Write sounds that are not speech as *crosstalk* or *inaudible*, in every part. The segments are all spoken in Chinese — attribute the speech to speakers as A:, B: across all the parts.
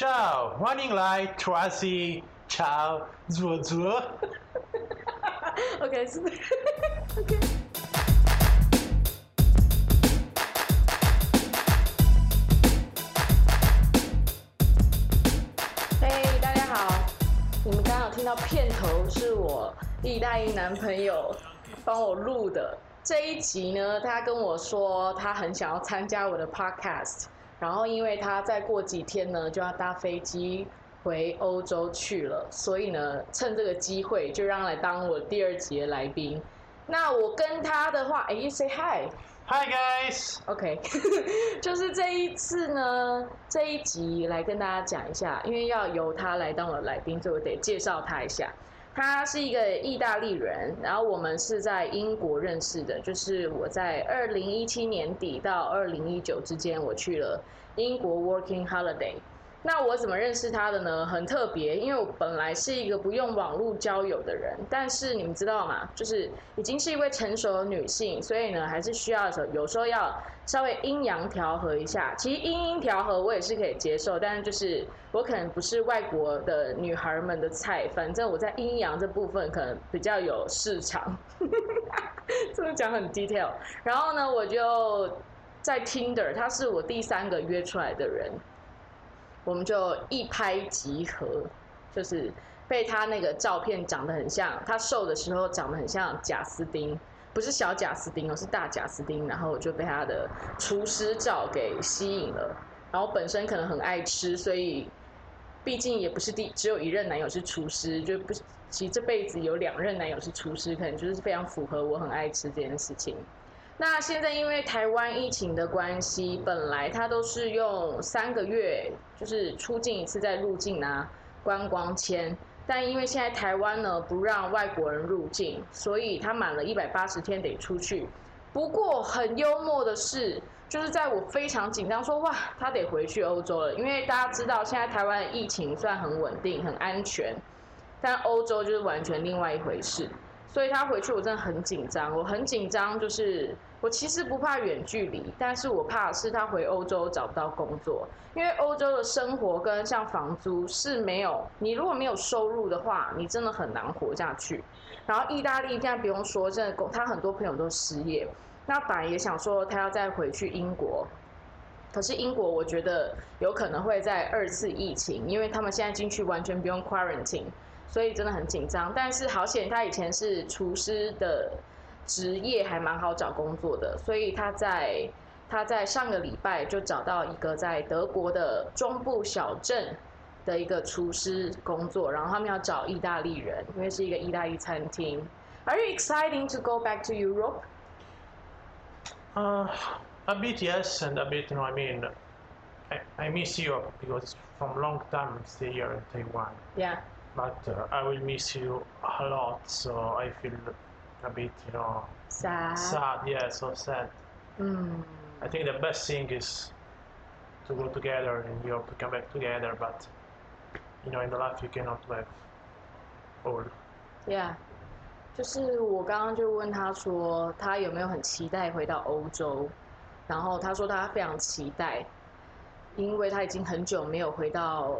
A: Ciao，欢迎来 Tracy。Ciao，左左。
B: OK，是 OK。嘿，大家好！你们刚刚有听到片头是我意大利男朋友帮我录的。这一集呢，他跟我说他很想要参加我的 podcast，然后因为他再过几天呢就要搭飞机回欧洲去了，所以呢，趁这个机会就让他来当我第二集的来宾。那我跟他的话，哎，you say hi。
A: Hi guys。
B: OK，*laughs* 就是这一次呢，这一集来跟大家讲一下，因为要由他来当我的来宾，所以我得介绍他一下。他是一个意大利人，然后我们是在英国认识的，就是我在二零一七年底到二零一九之间，我去了英国 working holiday。那我怎么认识他的呢？很特别，因为我本来是一个不用网络交友的人，但是你们知道吗？就是已经是一位成熟的女性，所以呢，还是需要的时候，有时候要稍微阴阳调和一下。其实阴阴调和我也是可以接受，但是就是我可能不是外国的女孩们的菜，反正我在阴阳这部分可能比较有市场。*laughs* 这么讲很 detail。然后呢，我就在 Tinder，他是我第三个约出来的人。我们就一拍即合，就是被他那个照片长得很像，他瘦的时候长得很像贾斯汀，不是小贾斯汀哦，是大贾斯汀。然后我就被他的厨师照给吸引了。然后本身可能很爱吃，所以毕竟也不是第只有一任男友是厨师，就不其实这辈子有两任男友是厨师，可能就是非常符合我很爱吃这件事情。那现在因为台湾疫情的关系，本来它都是用三个月，就是出境一次再入境拿观光签，但因为现在台湾呢不让外国人入境，所以他满了一百八十天得出去。不过很幽默的是，就是在我非常紧张说哇他得回去欧洲了，因为大家知道现在台湾疫情算很稳定很安全，但欧洲就是完全另外一回事。所以他回去我真的很紧张，我很紧张，就是我其实不怕远距离，但是我怕是他回欧洲找不到工作，因为欧洲的生活跟像房租是没有，你如果没有收入的话，你真的很难活下去。然后意大利现在不用说，真的他很多朋友都失业，那反而也想说他要再回去英国，可是英国我觉得有可能会在二次疫情，因为他们现在进去完全不用 quarantine。所以真的很紧张，但是好险他以前是厨师的职业，还蛮好找工作的，所以他在他在上个礼拜就找到一个在德国的中部小镇的一个厨师工作，然后他们要找意大利人，因为是一个意大利餐厅。Are you excited to go back to Europe?
A: Uh, a bit yes, and a bit no. I mean, I, I miss Europe because from long time I stay here in Taiwan.
B: Yeah.
A: But uh, I will miss you a lot, so I feel a bit, you know,
B: Sad.
A: sad. Yeah, so sad.
B: 嗯
A: I think the best thing is to go together in Europe, to come back together. But you know, in the life you cannot have all.
B: Yeah，就是我刚刚就问他说，他有没有很期待回到欧洲，然后他说他非常期待，因为他已经很久没有回到，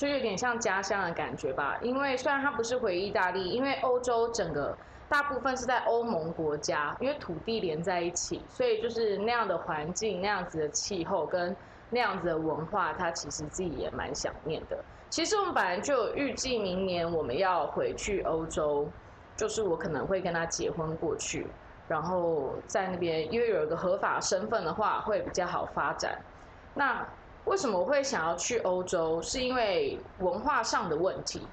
B: 就有点像家乡的感觉吧。因为虽然他不是回意大利，因为欧洲整个大部分是在欧盟国家，因为土地连在一起，所以就是那样的环境、那样子的气候跟那样子的文化，他其实自己也蛮想念的。其实我们本来就预计明年我们要回去欧洲，就是我可能会跟他结婚过去，然后在那边因为有一个合法身份的话，会比较好发展。那为什么会想要去欧洲？是因为文化上的问题，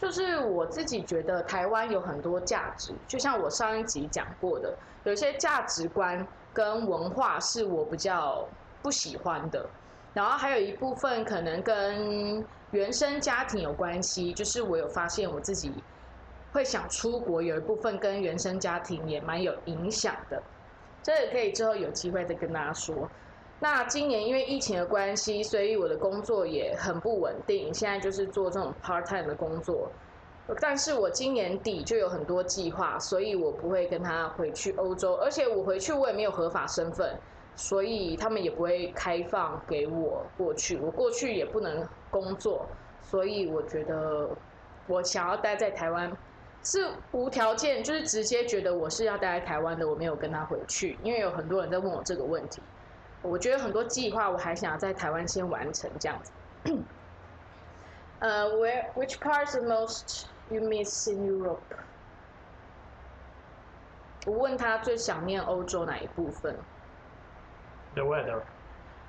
B: 就是我自己觉得台湾有很多价值，就像我上一集讲过的，有些价值观跟文化是我比较不喜欢的。然后还有一部分可能跟原生家庭有关系，就是我有发现我自己会想出国，有一部分跟原生家庭也蛮有影响的。这也可以之后有机会再跟大家说。那今年因为疫情的关系，所以我的工作也很不稳定，现在就是做这种 part time 的工作。但是我今年底就有很多计划，所以我不会跟他回去欧洲，而且我回去我也没有合法身份。所以他们也不会开放给我过去，我过去也不能工作，所以我觉得我想要待在台湾是无条件，就是直接觉得我是要待在台湾的，我没有跟他回去，因为有很多人在问我这个问题。我觉得很多计划我还想要在台湾先完成这样子。*coughs* 呃、uh,，Where which parts the most you miss in Europe？我问他最想念欧洲哪一部分
A: ，The weather.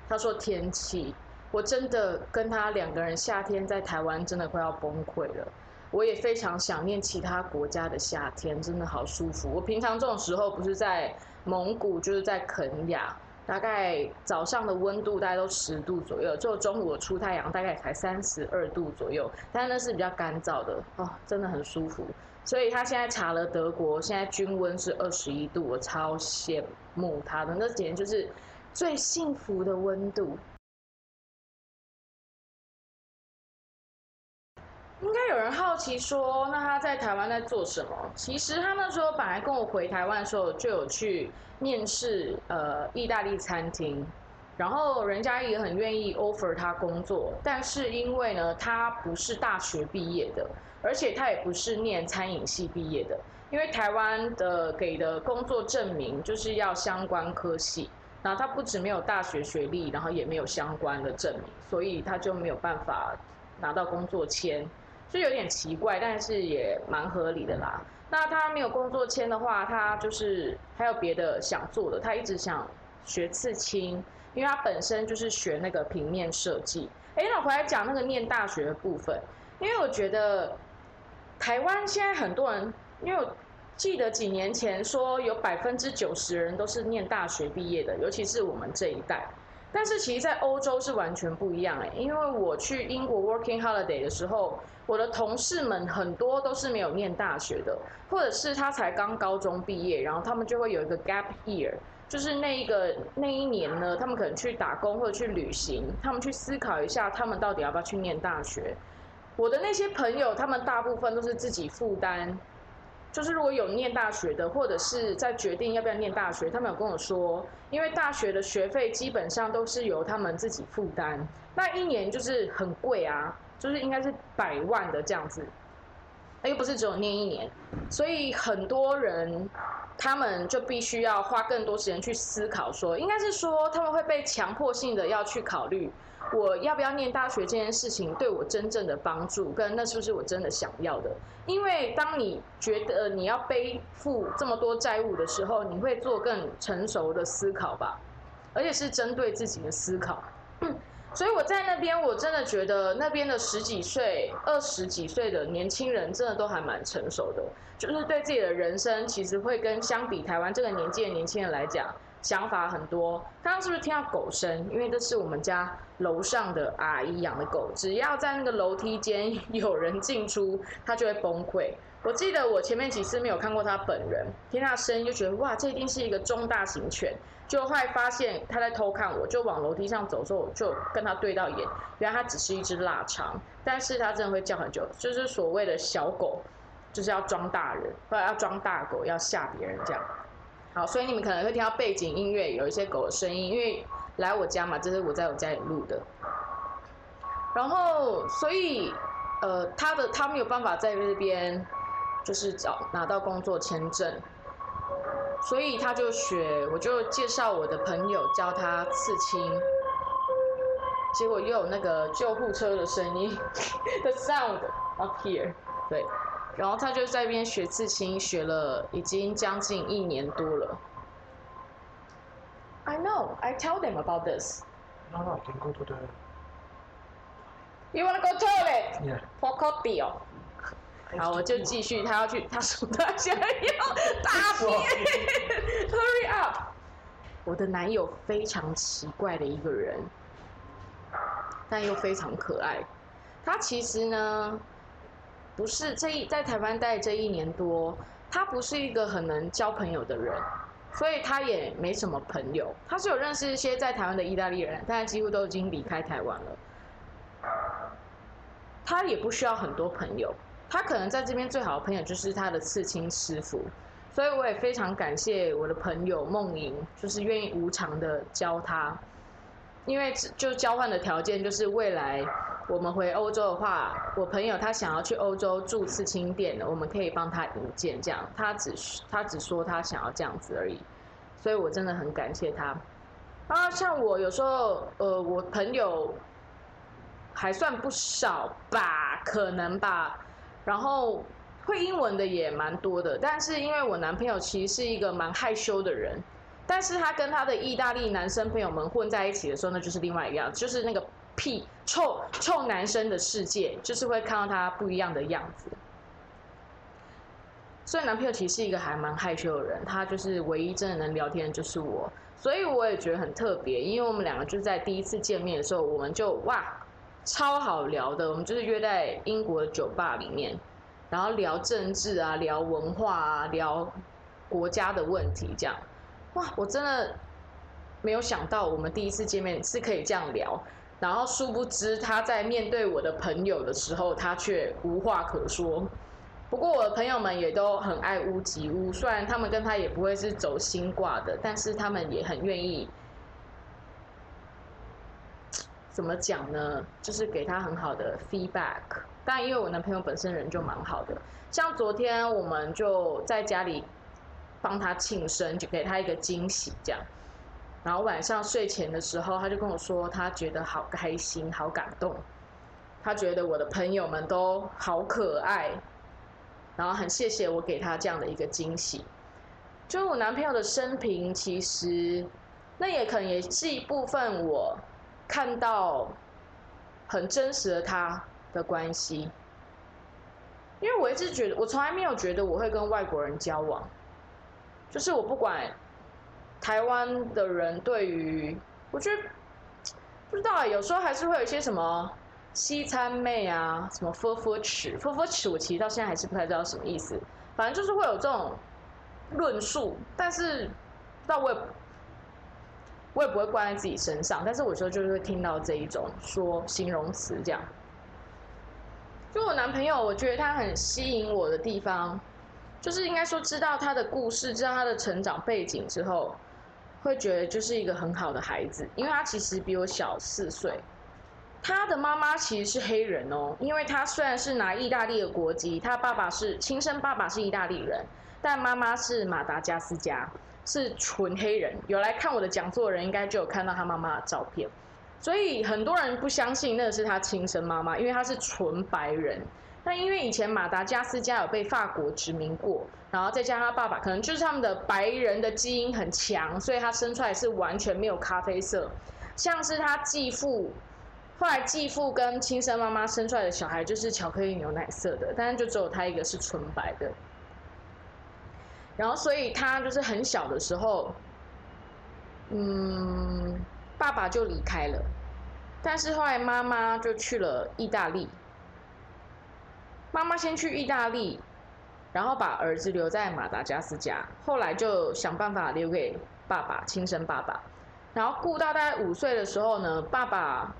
B: 他说天气。我真的跟他两个人夏天在台湾真的快要崩溃了。我也非常想念其他国家的夏天，真的好舒服。我平常这种时候不是在蒙古，就是在肯雅，大概早上的温度大概都十度左右，就中午出太阳大概才三十二度左右，但那是比较干燥的哦，真的很舒服。所以他现在查了德国，现在均温是二十一度，我超羡慕他的，那简直就是最幸福的温度。应该有人好奇说，那他在台湾在做什么？其实他那时候本来跟我回台湾的时候，就有去面试呃意大利餐厅，然后人家也很愿意 offer 他工作，但是因为呢，他不是大学毕业的，而且他也不是念餐饮系毕业的，因为台湾的给的工作证明就是要相关科系，然后他不止没有大学学历，然后也没有相关的证明，所以他就没有办法拿到工作签。就有点奇怪，但是也蛮合理的啦。那他没有工作签的话，他就是还有别的想做的。他一直想学刺青，因为他本身就是学那个平面设计。哎，那我回来讲那个念大学的部分，因为我觉得台湾现在很多人，因为我记得几年前说有百分之九十人都是念大学毕业的，尤其是我们这一代。但是其实，在欧洲是完全不一样哎，因为我去英国 working holiday 的时候，我的同事们很多都是没有念大学的，或者是他才刚高中毕业，然后他们就会有一个 gap year，就是那一个那一年呢，他们可能去打工或者去旅行，他们去思考一下，他们到底要不要去念大学。我的那些朋友，他们大部分都是自己负担。就是如果有念大学的，或者是在决定要不要念大学，他们有跟我说，因为大学的学费基本上都是由他们自己负担，那一年就是很贵啊，就是应该是百万的这样子，又不是只有念一年，所以很多人他们就必须要花更多时间去思考说，应该是说他们会被强迫性的要去考虑。我要不要念大学这件事情对我真正的帮助，跟那是不是我真的想要的？因为当你觉得你要背负这么多债务的时候，你会做更成熟的思考吧，而且是针对自己的思考。*laughs* 所以我在那边，我真的觉得那边的十几岁、二十几岁的年轻人，真的都还蛮成熟的，就是对自己的人生，其实会跟相比台湾这个年纪的年轻人来讲。想法很多，刚刚是不是听到狗声？因为这是我们家楼上的阿姨养的狗，只要在那个楼梯间 *laughs* 有人进出，它就会崩溃。我记得我前面几次没有看过它本人，听它声音就觉得哇，这一定是一个中大型犬。就后来发现他在偷看我，就往楼梯上走的时候，我就跟他对到眼，原来他只是一只腊肠，但是他真的会叫很久，就是所谓的小狗，就是要装大人，或者要装大狗，要吓别人这样。好，所以你们可能会听到背景音乐有一些狗的声音，因为来我家嘛，这是我在我家里录的。然后，所以呃，他的他没有办法在这边就是找拿到工作签证，所以他就学，我就介绍我的朋友教他刺青，结果又有那个救护车的声音，the sound up here，对。然后他就在那边学刺青，学了已经将近一年多了。I know, I tell them about this.
A: No, no, I can go to the.
B: You wanna go toilet?
A: Yeah.
B: For coffee 哦。好，我就继续，他要去，他说他想要大便，Hurry up！我的男友非常奇怪的一个人，但又非常可爱。他其实呢。不是这一在台湾待这一年多，他不是一个很能交朋友的人，所以他也没什么朋友。他是有认识一些在台湾的意大利人，但几乎都已经离开台湾了。他也不需要很多朋友，他可能在这边最好的朋友就是他的刺青师傅。所以我也非常感谢我的朋友梦莹，就是愿意无偿的教他，因为就交换的条件就是未来我们回欧洲的话，我朋友他想要去欧洲住刺青店的，我们可以帮他引荐，这样他只他只说他想要这样子而已，所以我真的很感谢他。啊，像我有时候，呃，我朋友还算不少吧，可能吧，然后会英文的也蛮多的，但是因为我男朋友其实是一个蛮害羞的人，但是他跟他的意大利男生朋友们混在一起的时候，那就是另外一样，就是那个屁臭臭男生的世界，就是会看到他不一样的样子。所以男朋友其实是一个还蛮害羞的人，他就是唯一真的能聊天的就是我。所以我也觉得很特别，因为我们两个就在第一次见面的时候，我们就哇超好聊的。我们就是约在英国的酒吧里面，然后聊政治啊，聊文化啊，聊国家的问题，这样哇，我真的没有想到我们第一次见面是可以这样聊。然后殊不知他在面对我的朋友的时候，他却无话可说。不过我的朋友们也都很爱屋及乌，虽然他们跟他也不会是走心挂的，但是他们也很愿意，怎么讲呢？就是给他很好的 feedback。但因为我男朋友本身人就蛮好的，像昨天我们就在家里帮他庆生，就给他一个惊喜这样。然后晚上睡前的时候，他就跟我说，他觉得好开心、好感动，他觉得我的朋友们都好可爱。然后很谢谢我给他这样的一个惊喜，就我男朋友的生平，其实那也可能也是一部分我看到很真实的他的关系，因为我一直觉得我从来没有觉得我会跟外国人交往，就是我不管台湾的人对于，我觉得不知道有时候还是会有一些什么。西餐妹啊，什么 f u r f u r 尺 f u r f u r 尺，我其实到现在还是不太知道什么意思。反正就是会有这种论述，但是但我也我也不会挂在自己身上。但是有时候就是会听到这一种说形容词这样。就我男朋友，我觉得他很吸引我的地方，就是应该说知道他的故事，知道他的成长背景之后，会觉得就是一个很好的孩子，因为他其实比我小四岁。他的妈妈其实是黑人哦，因为他虽然是拿意大利的国籍，他爸爸是亲生爸爸是意大利人，但妈妈是马达加斯加，是纯黑人。有来看我的讲座的人，应该就有看到他妈妈的照片。所以很多人不相信那是他亲生妈妈，因为他是纯白人。那因为以前马达加斯加有被法国殖民过，然后再加上他爸爸可能就是他们的白人的基因很强，所以他生出来是完全没有咖啡色，像是他继父。后来继父跟亲生妈妈生出来的小孩就是巧克力牛奶色的，但是就只有他一个是纯白的。然后所以他就是很小的时候，嗯，爸爸就离开了，但是后来妈妈就去了意大利。妈妈先去意大利，然后把儿子留在马达加斯加，后来就想办法留给爸爸亲生爸爸，然后顾到大概五岁的时候呢，爸爸。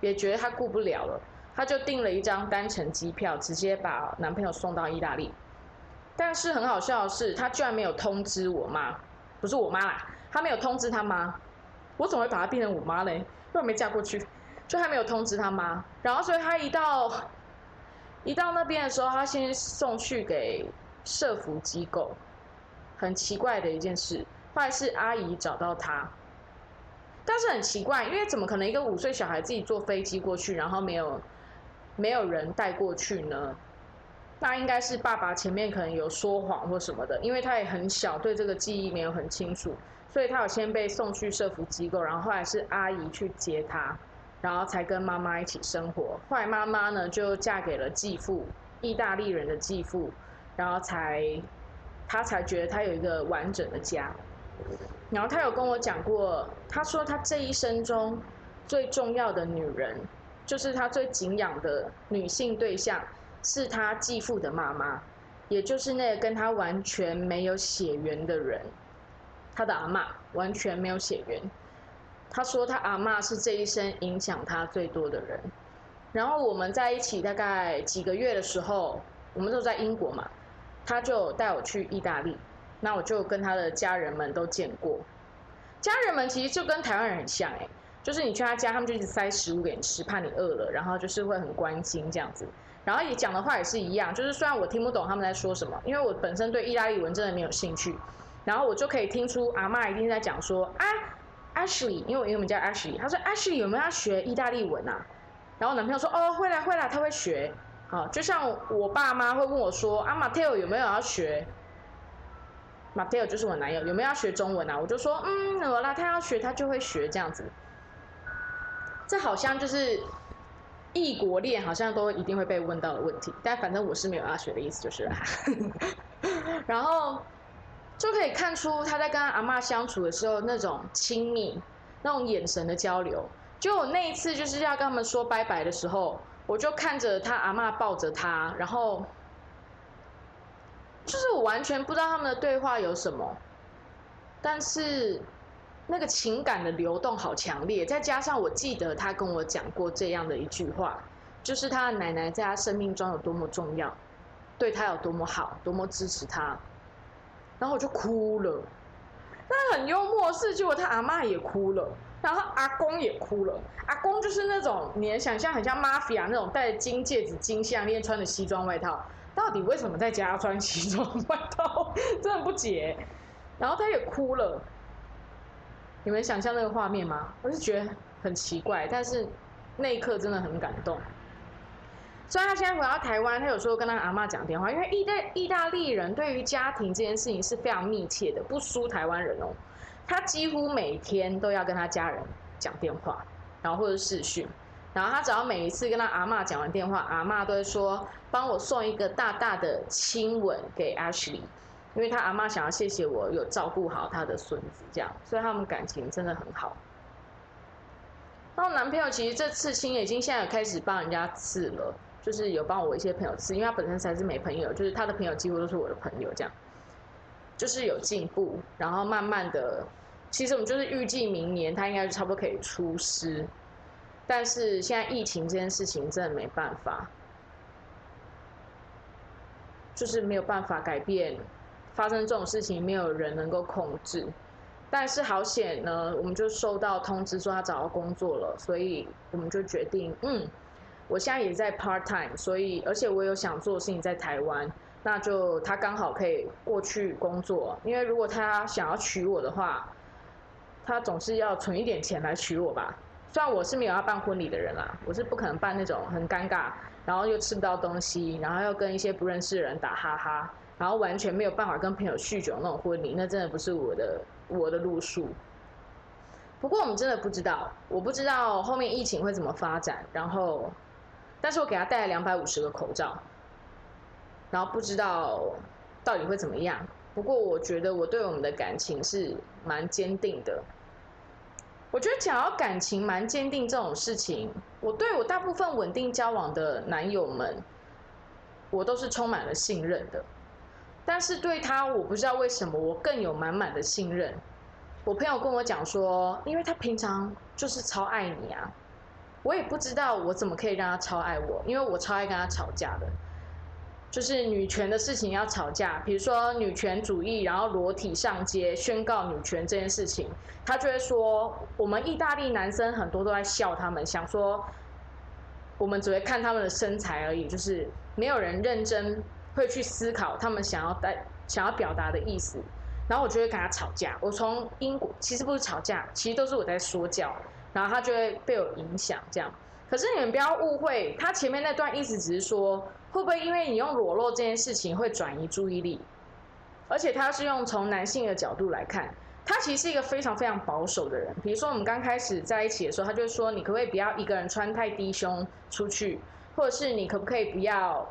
B: 也觉得他顾不了了，他就订了一张单程机票，直接把男朋友送到意大利。但是很好笑的是，他居然没有通知我妈，不是我妈啦，他没有通知他妈。我怎么会把他变成我妈嘞？因为我没嫁过去，就还没有通知他妈。然后所以他一到一到那边的时候，他先送去给社福机构，很奇怪的一件事。后来是阿姨找到他。但是很奇怪，因为怎么可能一个五岁小孩自己坐飞机过去，然后没有没有人带过去呢？那应该是爸爸前面可能有说谎或什么的，因为他也很小，对这个记忆没有很清楚，所以他有先被送去社福机构，然后后来是阿姨去接他，然后才跟妈妈一起生活。后来妈妈呢就嫁给了继父，意大利人的继父，然后才他才觉得他有一个完整的家。然后他有跟我讲过，他说他这一生中最重要的女人，就是他最敬仰的女性对象，是他继父的妈妈，也就是那个跟他完全没有血缘的人，他的阿妈完全没有血缘。他说他阿妈是这一生影响他最多的人。然后我们在一起大概几个月的时候，我们都在英国嘛，他就带我去意大利。那我就跟他的家人们都见过。家人们其实就跟台湾人很像哎、就是你去他家，他们就一直塞食物给你吃，怕你饿了，然后就是会很关心这样子。然后也讲的话也是一样，就是虽然我听不懂他们在说什么，因为我本身对意大利文真的没有兴趣，然后我就可以听出阿妈一定在讲说啊，Ashley，因为我英文叫 Ashley，他说 Ashley 有没有要学意大利文啊？然后男朋友说哦会啦会啦，他会学。好，就像我爸妈会问我说啊，Mateo 有没有要学？Mateo 就是我男友，有没有要学中文啊？我就说嗯，有啦，他要学他就会学这样子。这好像就是异国恋，好像都一定会被问到的问题。但反正我是没有要学的意思，就是啦。*laughs* 然后就可以看出他在跟阿嬷相处的时候那种亲密、那种眼神的交流。就我那一次就是要跟他们说拜拜的时候，我就看着他阿嬷抱着他，然后就是我完全不知道他们的对话有什么，但是那个情感的流动好强烈，再加上我记得他跟我讲过这样的一句话，就是他的奶奶在他生命中有多么重要，对他有多么好，多么支持他，然后我就哭了。那很幽默的是，结果他阿妈也哭了。然后阿公也哭了，阿公就是那种你能想象很像 mafia 那种戴金戒指、金项链、穿的西装外套，到底为什么在家穿西装外套？*laughs* 真的不解。然后他也哭了，你们想象那个画面吗？我是觉得很奇怪，但是那一刻真的很感动。虽然他现在回到台湾，他有时候跟他阿嬷讲电话，因为意大意大利人对于家庭这件事情是非常密切的，不输台湾人哦。他几乎每天都要跟他家人讲电话，然后或者视讯，然后他只要每一次跟他阿嬷讲完电话，阿嬷都会说帮我送一个大大的亲吻给 Ashley，因为他阿妈想要谢谢我有照顾好他的孙子，这样，所以他们感情真的很好。然后男朋友其实这刺青已经现在有开始帮人家刺了，就是有帮我一些朋友刺，因为他本身才是没朋友，就是他的朋友几乎都是我的朋友，这样，就是有进步，然后慢慢的。其实我们就是预计明年他应该差不多可以出师，但是现在疫情这件事情真的没办法，就是没有办法改变，发生这种事情没有人能够控制。但是好险呢，我们就收到通知说他找到工作了，所以我们就决定，嗯，我现在也在 part time，所以而且我有想做的事情在台湾，那就他刚好可以过去工作，因为如果他想要娶我的话。他总是要存一点钱来娶我吧，虽然我是没有要办婚礼的人啦，我是不可能办那种很尴尬，然后又吃不到东西，然后又跟一些不认识的人打哈哈，然后完全没有办法跟朋友酗酒那种婚礼，那真的不是我的我的路数。不过我们真的不知道，我不知道后面疫情会怎么发展，然后，但是我给他带了两百五十个口罩，然后不知道到底会怎么样。不过我觉得我对我们的感情是蛮坚定的。我觉得讲到感情蛮坚定这种事情，我对我大部分稳定交往的男友们，我都是充满了信任的。但是对他，我不知道为什么我更有满满的信任。我朋友跟我讲说，因为他平常就是超爱你啊。我也不知道我怎么可以让他超爱我，因为我超爱跟他吵架的。就是女权的事情要吵架，比如说女权主义，然后裸体上街宣告女权这件事情，他就会说我们意大利男生很多都在笑他们，想说我们只会看他们的身材而已，就是没有人认真会去思考他们想要带想要表达的意思。然后我就会跟他吵架，我从英国其实不是吵架，其实都是我在说教，然后他就会被我影响这样。可是你们不要误会，他前面那段意思只是说，会不会因为你用裸露这件事情会转移注意力？而且他是用从男性的角度来看，他其实是一个非常非常保守的人。比如说我们刚开始在一起的时候，他就说你可不可以不要一个人穿太低胸出去，或者是你可不可以不要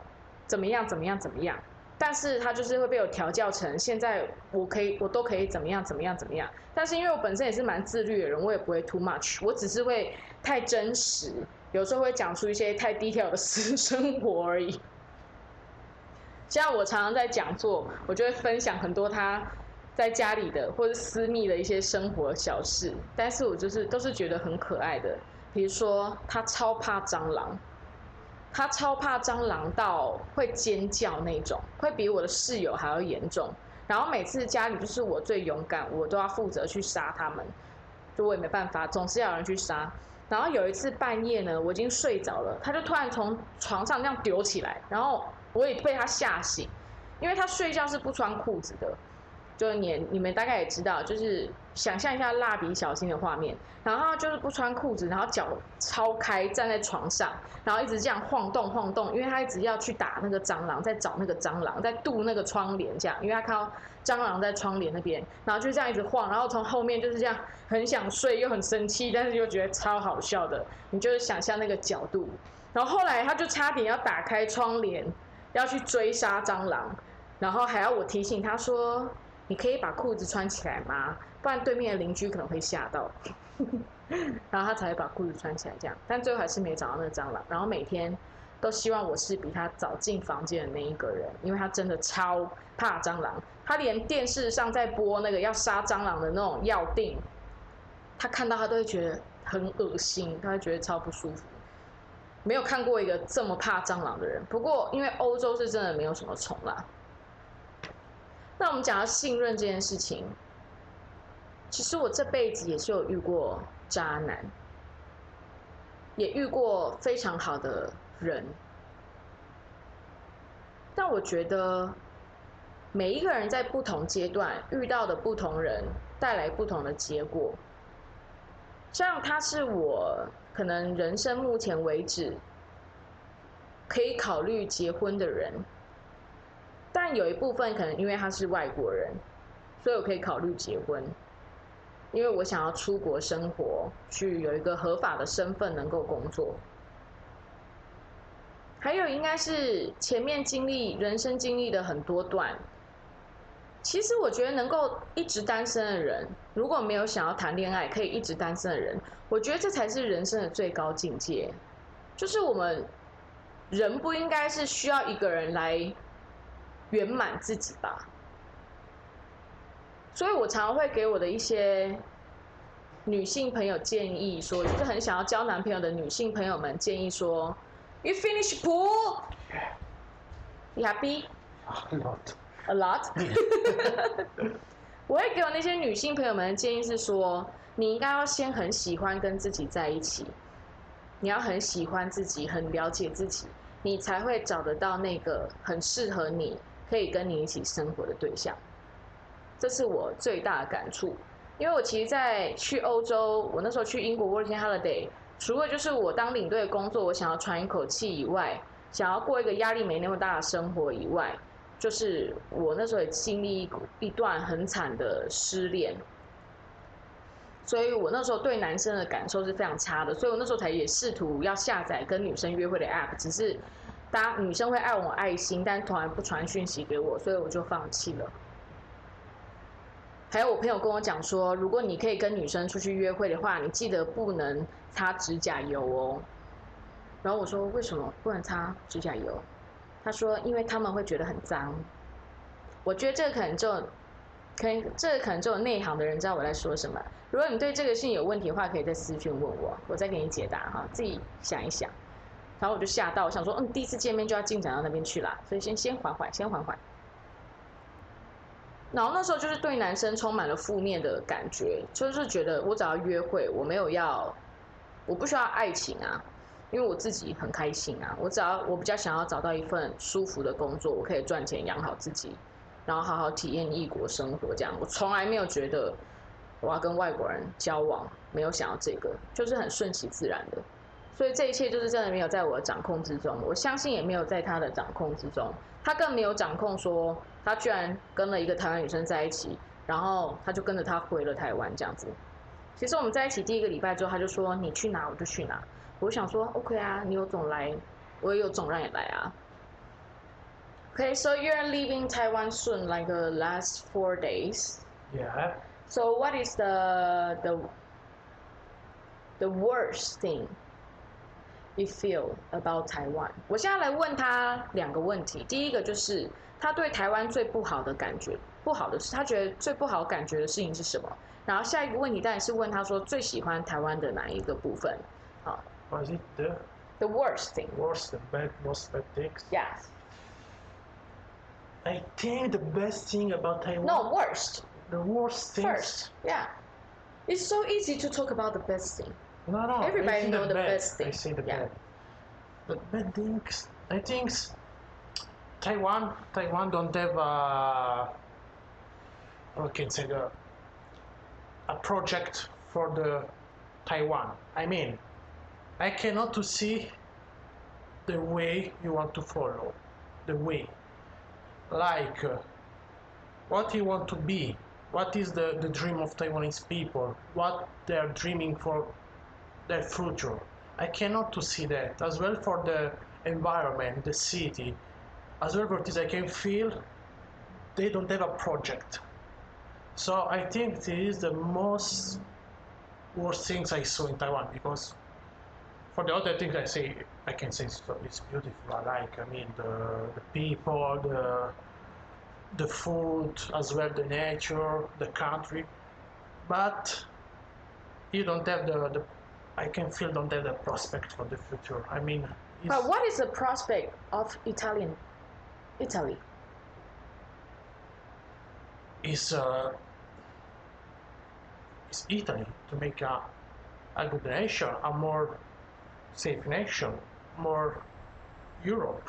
B: 怎么样怎么样怎么样？但是他就是会被我调教成现在我可以我都可以怎么样怎么样怎么样。但是因为我本身也是蛮自律的人，我也不会 too much，我只是会太真实。有时候会讲出一些太低调的私生活而已。像我常常在讲座，我就会分享很多他在家里的或者私密的一些生活小事，但是我就是都是觉得很可爱的。比如说，他超怕蟑螂，他超怕蟑螂到会尖叫那种，会比我的室友还要严重。然后每次家里就是我最勇敢，我都要负责去杀它们，就我也没办法，总是要有人去杀。然后有一次半夜呢，我已经睡着了，他就突然从床上这样丢起来，然后我也被他吓醒，因为他睡觉是不穿裤子的。就你你们大概也知道，就是想象一下蜡笔小新的画面，然后就是不穿裤子，然后脚超开站在床上，然后一直这样晃动晃动，因为他一直要去打那个蟑螂，在找那个蟑螂，在渡那个窗帘这样，因为他看到蟑螂在窗帘那边，然后就这样一直晃，然后从后面就是这样很想睡又很生气，但是又觉得超好笑的，你就是想象那个角度，然后后来他就差点要打开窗帘要去追杀蟑螂，然后还要我提醒他说。你可以把裤子穿起来吗？不然对面的邻居可能会吓到。*laughs* 然后他才会把裤子穿起来，这样。但最后还是没找到那个蟑螂。然后每天都希望我是比他早进房间的那一个人，因为他真的超怕蟑螂。他连电视上在播那个要杀蟑螂的那种药定，他看到他都会觉得很恶心，他会觉得超不舒服。没有看过一个这么怕蟑螂的人。不过因为欧洲是真的没有什么虫啦。那我们讲到信任这件事情，其实我这辈子也是有遇过渣男，也遇过非常好的人，但我觉得每一个人在不同阶段遇到的不同人，带来不同的结果。像他是我可能人生目前为止可以考虑结婚的人。但有一部分可能因为他是外国人，所以我可以考虑结婚，因为我想要出国生活，去有一个合法的身份能够工作。还有应该是前面经历人生经历的很多段，其实我觉得能够一直单身的人，如果没有想要谈恋爱可以一直单身的人，我觉得这才是人生的最高境界。就是我们人不应该是需要一个人来。圆满自己吧，所以我常常会给我的一些女性朋友建议说，就是很想要交男朋友的女性朋友们建议说，You finish pool? You happy?
A: A lot. *laughs*
B: A lot. *laughs* 我会给我那些女性朋友们的建议是说，你应该要先很喜欢跟自己在一起，你要很喜欢自己，很了解自己，你才会找得到那个很适合你。可以跟你一起生活的对象，这是我最大的感触。因为我其实，在去欧洲，我那时候去英国 working holiday，除了就是我当领队的工作，我想要喘一口气以外，想要过一个压力没那么大的生活以外，就是我那时候也经历一一段很惨的失恋，所以我那时候对男生的感受是非常差的，所以我那时候才也试图要下载跟女生约会的 app，只是。大家女生会爱我爱心，但从来不传讯息给我，所以我就放弃了。还有我朋友跟我讲说，如果你可以跟女生出去约会的话，你记得不能擦指甲油哦。然后我说为什么不能擦指甲油？他说因为他们会觉得很脏。我觉得这个可能就，可能这个可能只有内行的人知道我在说什么。如果你对这个事情有问题的话，可以在私讯问我，我再给你解答哈，自己想一想。然后我就吓到，我想说，嗯，第一次见面就要进展到那边去啦，所以先先缓缓，先缓缓。然后那时候就是对男生充满了负面的感觉，就是觉得我只要约会，我没有要，我不需要爱情啊，因为我自己很开心啊，我只要我比较想要找到一份舒服的工作，我可以赚钱养好自己，然后好好体验异国生活，这样我从来没有觉得我要跟外国人交往，没有想要这个，就是很顺其自然的。所以这一切就是真的没有在我的掌控之中，我相信也没有在他的掌控之中，他更没有掌控说他居然跟了一个台湾女生在一起，然后他就跟着他回了台湾这样子。其实我们在一起第一个礼拜之后，他就说你去哪我就去哪，我想说 OK 啊，你有种来，我也有种让你来啊。Okay, so you're leaving Taiwan soon, like the last four days.
A: Yeah.
B: So what is the the the worst thing? You feel about Taiwan？我现在来问他两个问题。第一个就是他对台湾最不好的感觉，不好的是他觉得最不好感觉的事情是什么？然后下一个问题当然是问他说最喜欢台湾的哪一个部分？好。
A: Was it the
B: the worst thing?
A: Worst, bad, most bad things.
B: Yes.
A: I think the best thing about Taiwan.
B: No, worst.
A: The worst thing.
B: First, yeah. It's so easy to talk about the best thing.
A: No, no.
B: Everybody know the
A: bad.
B: best thing.
A: I the
B: Yeah.
A: bad. The bad things. I think Taiwan. Taiwan don't have a. How can I say the. A project for the Taiwan. I mean, I cannot to see the way you want to follow, the way, like uh, what you want to be, what is the, the dream of Taiwanese people, what they are dreaming for their future. I cannot to see that as well for the environment, the city, as well for this I can feel they don't have a project. So I think this is the most worst things I saw in Taiwan because for the other things I say I can say it's, beautiful. I like I mean the, the people, the the food, as well the nature, the country, but you don't have the, the I can feel don't have the prospect for the future. I mean,
B: But what is the prospect of Italian, Italy?
A: is uh, is Italy to make a, a good nation, a more safe nation, more Europe.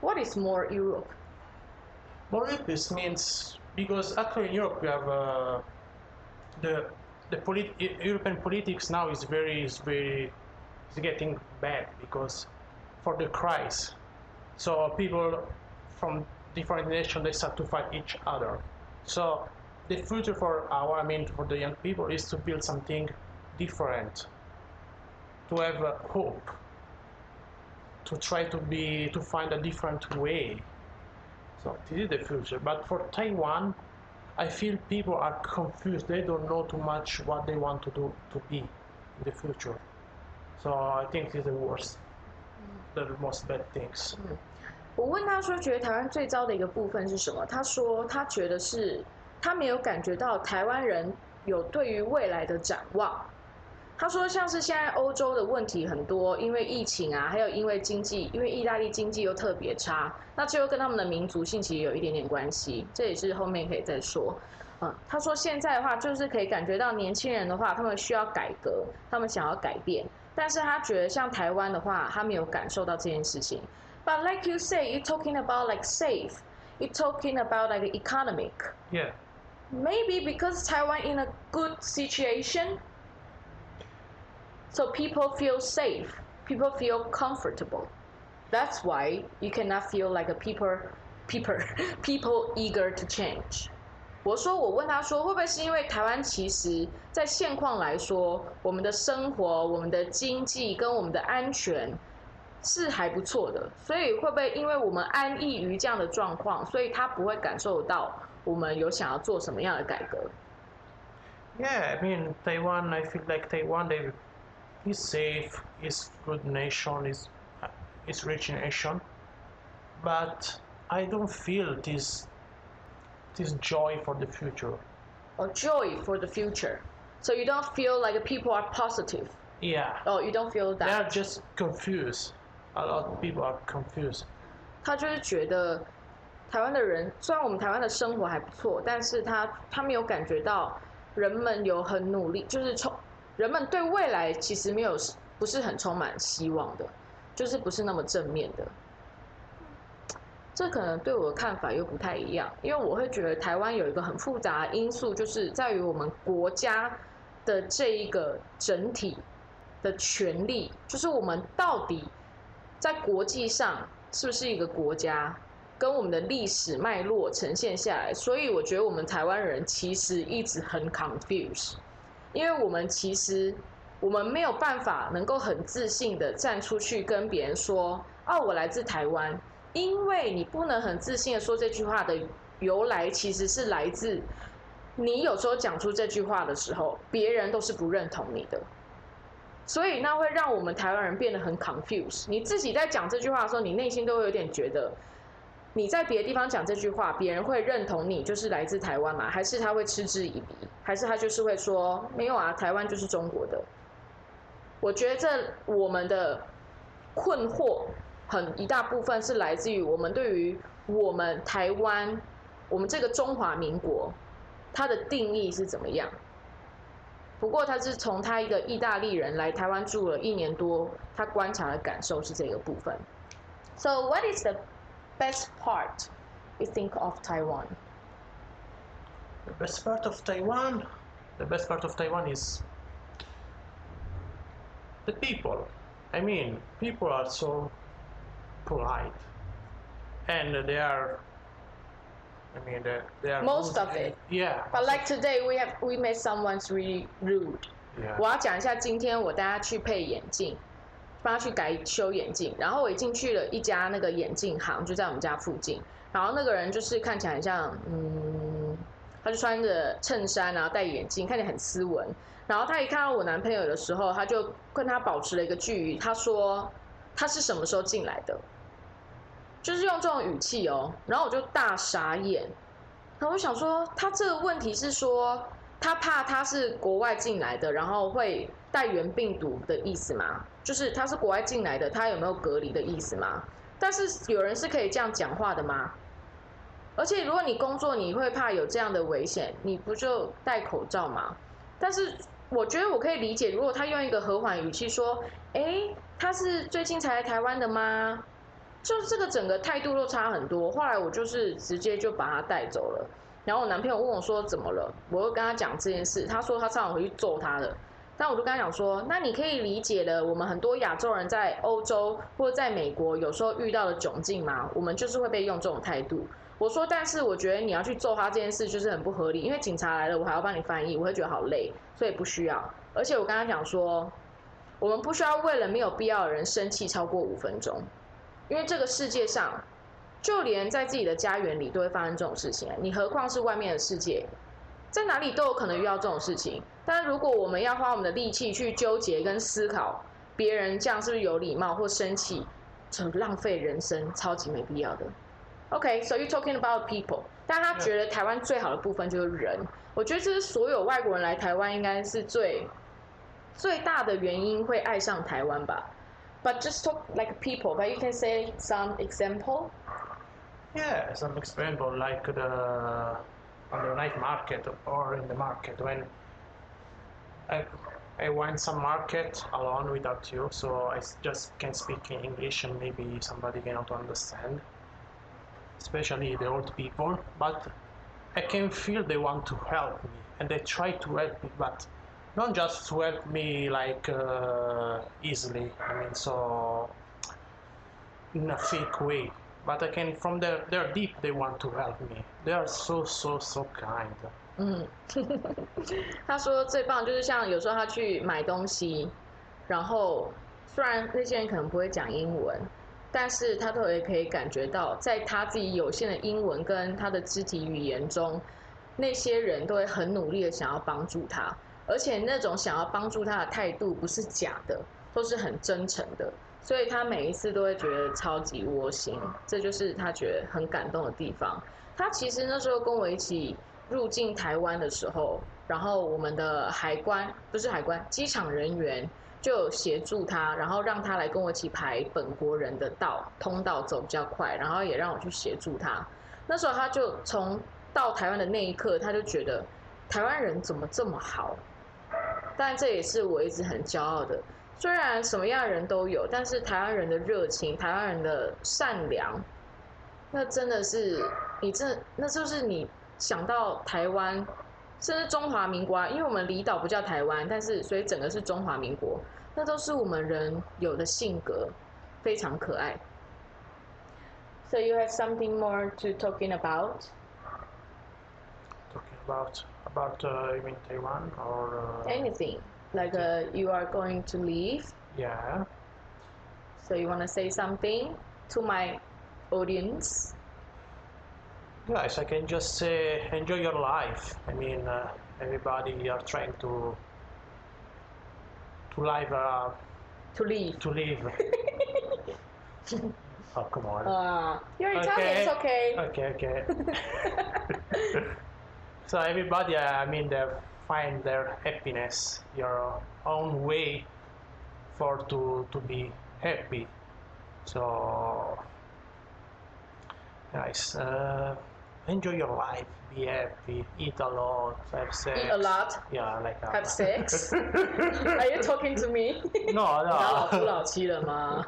B: What is more Europe?
A: More Europe means because actually in Europe we have uh, the the polit- European politics now is very is very is getting bad because for the crisis. So people from different nations they start to fight each other. So the future for our I mean for the young people is to build something different, to have a hope, to try to be to find a different way. So this is the future. But for Taiwan, I feel people are confused. They don't know too much what they want to do to be in the future. So I think this is the worst, the most bad things.
B: 我问他说，觉得台湾最糟的一个部分是什么？他说他觉得是他没有感觉到台湾人有对于未来的展望。 他说，像是现在欧洲的问题很多，因为疫情啊，还有因为经济，因为意大利经济又特别差，那这又跟他们的民族性其实有一点点关系，这也是后面可以再说。嗯，他说现在的话，就是可以感觉到年轻人的话，他们需要改革，他们想要改变，但是他觉得像台湾的话，他没有感受到这件事情。But like you say, you're talking about like safe, you're talking about like economic.
A: Yeah.
B: Maybe because Taiwan in a good situation, so people feel safe, people feel comfortable. That's why you cannot feel like a people, people, *laughs* people eager to change. 我说，我问他说，会不会是因为台湾其实在现况来说，我们的生活、我们的经济跟我们的安全是还不错的，所以会不会因为我们安逸于这样的状况，所以他不会感受到我们有想要做什么样的改革？
A: Yeah, I mean Taiwan. I feel like Taiwan they is safe, is good nation, is uh, is rich nation, but I don't feel this this joy for the future.
B: or joy for the future. So you don't feel like people are positive.
A: Yeah,
B: Oh, you don't feel
A: they are
B: that.
A: just confused. A lot of people are confused.
B: 他就是觉得台湾的人，虽然我们台湾的生活还不错，但是他他没有感觉到人们有很努力，就是充 人们对未来其实没有不是很充满希望的，就是不是那么正面的。这可能对我的看法又不太一样，因为我会觉得台湾有一个很复杂因素，就是在于我们国家的这一个整体的权利，就是我们到底在国际上是不是一个国家，跟我们的历史脉络呈现下来。所以我觉得我们台湾人其实一直很 confuse 因为我们其实我们没有办法能够很自信的站出去跟别人说，哦，我来自台湾。因为你不能很自信的说这句话的由来，其实是来自你有时候讲出这句话的时候，别人都是不认同你的，所以那会让我们台湾人变得很 confused。你自己在讲这句话的时候，你内心都会有点觉得，你在别的地方讲这句话，别人会认同你就是来自台湾吗？还是他会嗤之以鼻？还是他就是会说没有啊，台湾就是中国的？我觉得这我们的困惑很一大部分是来自于我们对于我们台湾，我们这个中华民国，它的定义是怎么样。不过他是从他一个意大利人来台湾住了一年多，他观察的感受是这个部分。So what is the best part you think of Taiwan?
A: The best part of Taiwan, the best part of Taiwan is the people. I mean, people are so polite, and they are. I mean, they, they are
B: Most
A: rude
B: of it.
A: and- Yeah.
B: But like today, we have we met someone's really rude.
A: yeah.
B: 我要讲一下，今天我带他去配眼镜， 帮他去改修眼镜。然后我一进去了一家那个眼镜行，就在我们家附近。然后那个人就是看起来很像，嗯，他就穿着衬衫，然后戴眼镜，看起来很斯文。然后他一看到我男朋友的时候，他就跟他保持了一个距离。他说他是什么时候进来的？就是用这种语气哦。然后我就大傻眼。然后我想说，他这个问题是说他怕他是国外进来的，然后会带源病毒的意思吗？就是他是国外进来的，他有没有隔离的意思吗？但是有人是可以这样讲话的吗？而且如果你工作，你会怕有这样的危险，你不就戴口罩吗？但是我觉得我可以理解，如果他用一个和缓语气说：“诶，他是最近才来台湾的吗？”就这个整个态度都差很多。后来我就是直接就把他带走了。然后我男朋友问我说怎么了，我又跟他讲这件事，他说他差点回去揍他的。但我就跟他讲说，那你可以理解了，我们很多亚洲人在欧洲或者在美国有时候遇到的窘境嘛，我们就是会被用这种态度。我说，但是我觉得你要去揍他这件事就是很不合理，因为警察来了，我还要帮你翻译，我会觉得好累，所以不需要。而且我跟他讲说，我们不需要为了没有必要的人生气超过五分钟，因为这个世界上，就连在自己的家园里都会发生这种事情，你何况是外面的世界，在哪里都有可能遇到这种事情。但如果我们要花我们的力气去纠结跟思考别人这样是不是有礼貌或生气，很浪费人生，超级没必要的。OK，so、you talking about people，但他觉得台湾最好的部分就是人，我觉得这是所有外国人来台湾应该是最最大的原因会爱上台湾吧。But just talk like people, but you can say some example.
A: Yeah, some example like the on the night market or in the market when I I went some market alone without you, so I just can speak in English and maybe somebody cannot understand, especially the old people. But I can feel they want to help me and they try to help me, but not just to help me like uh, easily. I mean, so in a fake way. But I can, from their, their deep, they want to help me. They are so, so, so kind.
B: 嗯，*laughs* 他说最棒就是像有时候他去买东西，然后虽然那些人可能不会讲英文，但是他都也可以感觉到，在他自己有限的英文跟他的肢体语言中，那些人都会很努力的想要帮助他，而且那种想要帮助他的态度不是假的，都是很真诚的，所以他每一次都会觉得超级窝心，这就是他觉得很感动的地方。他其实那时候跟我一起入境台湾的时候，然后我们的海关不是海关，机场人员就协助他，然后让他来跟我一起排本国人的道通道走比较快，然后也让我去协助他。那时候他就从到台湾的那一刻，他就觉得台湾人怎么这么好？但这也是我一直很骄傲的。虽然什么样的人都有，但是台湾人的热情，台湾人的善良，那真的是你这，那就是你想到台湾，甚至中华民国啊，因为我们离岛不叫台湾，但是所以整个是中华民国，那都是我们人有的性格，非常可爱。So you have something more to talking about?
A: Talking about, about uh, you mean Taiwan or? Uh,
B: Anything like uh, you are going to leave?
A: yeah.
B: So you want to say something to my audience?
A: Guys, I can just say enjoy your life. I mean, uh, everybody are trying to to live uh,
B: To leave.
A: to live. *laughs* oh come on.
B: Uh, you're Italian, it's okay.
A: Okay, okay. *laughs* *laughs* so everybody, uh, I mean, they find their happiness, your own way for to to be happy. So, guys, uh, enjoy your life. Be happy. Eat a lot. Have sex.
B: Eat a lot,
A: Yeah, like a,
B: have sex. *laughs* Are you talking to me?
A: no,
B: 你当*laughs* 老夫
A: no.
B: 老妻了吗？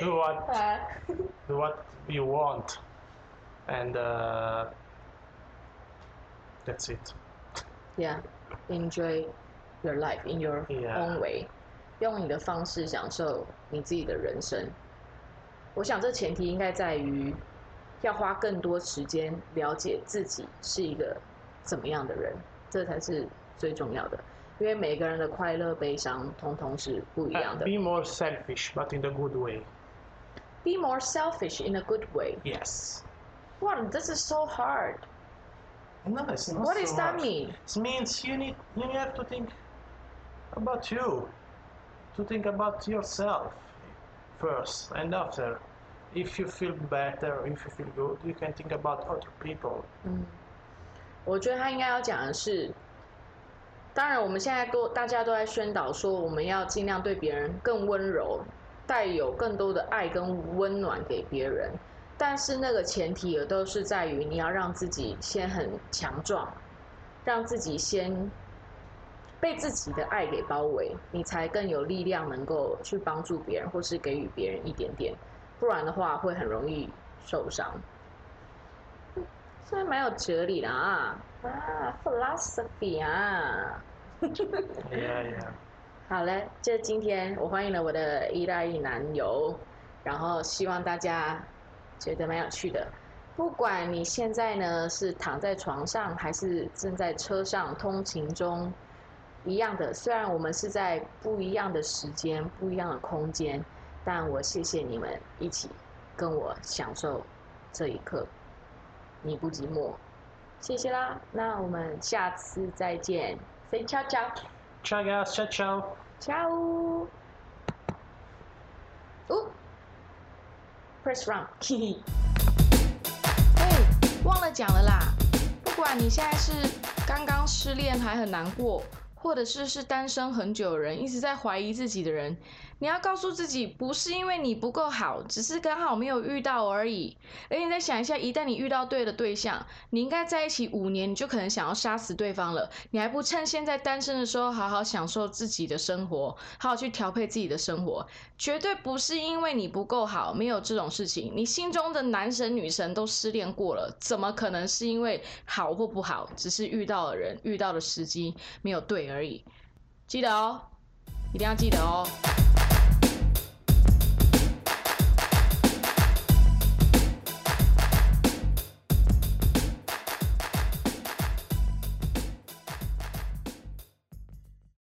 A: do what *laughs*
B: 啊
A: do what you want, and uh, that's it.
B: Yeah, enjoy your life in your
A: Yeah.
B: own way，用你的方式享受你自己的人生。我想这前提应该在于要花更多时间了解自己是一个怎么样的人，这才是最重要的。因为每个人的快乐、悲伤，通通是不一样
A: Uh,
B: 的。
A: be more selfish, but in the good way.
B: Be more selfish in a good way.
A: Yes.
B: Wow, this is so hard.
A: No, it's not
B: What
A: so
B: does that
A: much.
B: mean?
A: It means you need you have to think about you, to think about yourself first, and after, if you feel better, if you feel good, you can think about other people.
B: 嗯，我觉得他应该要讲的是，当然我们现在都大家都在宣导说，我们要尽量对别人更温柔，带有更多的爱跟温暖给别人。 但是那个前提也都是在于你要让自己先很强壮，让自己先被自己的爱给包围，你才更有力量能够去帮助别人，或是给予别人一点点。不然的话，会很容易受伤。这蛮有哲理的啊啊，philosophy 啊。
A: Yeah, yeah. *laughs*
B: 好嘞，这今天我欢迎了我的意大利男友，然后希望大家觉得蛮有趣的。不管你现在呢是躺在床上，还是正在车上通勤中，一样的。虽然我们是在不一样的时间、不一样的空间，但我谢谢你们一起跟我享受这一刻。你不寂寞，谢谢啦。那我们下次再见，say ciao ciao。
A: Ciao, guys. Ciao, ciao.
B: Ciao. Press run. 嘿嘿。*laughs* 哎，忘了讲了啦！不管你现在是刚刚失恋还很难过，或者是是单身很久的人，一直在怀疑自己的人，你要告诉自己，不是因为你不够好，只是刚好没有遇到而已。而你再想一下，一旦你遇到对的对象，你应该在一起五年，你就可能想要杀死对方了。你还不趁现在单身的时候，好好享受自己的生活，好好去调配自己的生活。绝对不是因为你不够好，没有这种事情。你心中的男神女神都失恋过了，怎么可能是因为好或不好？只是遇到的人、遇到的时机没有对而已。记得哦，一定要记得哦。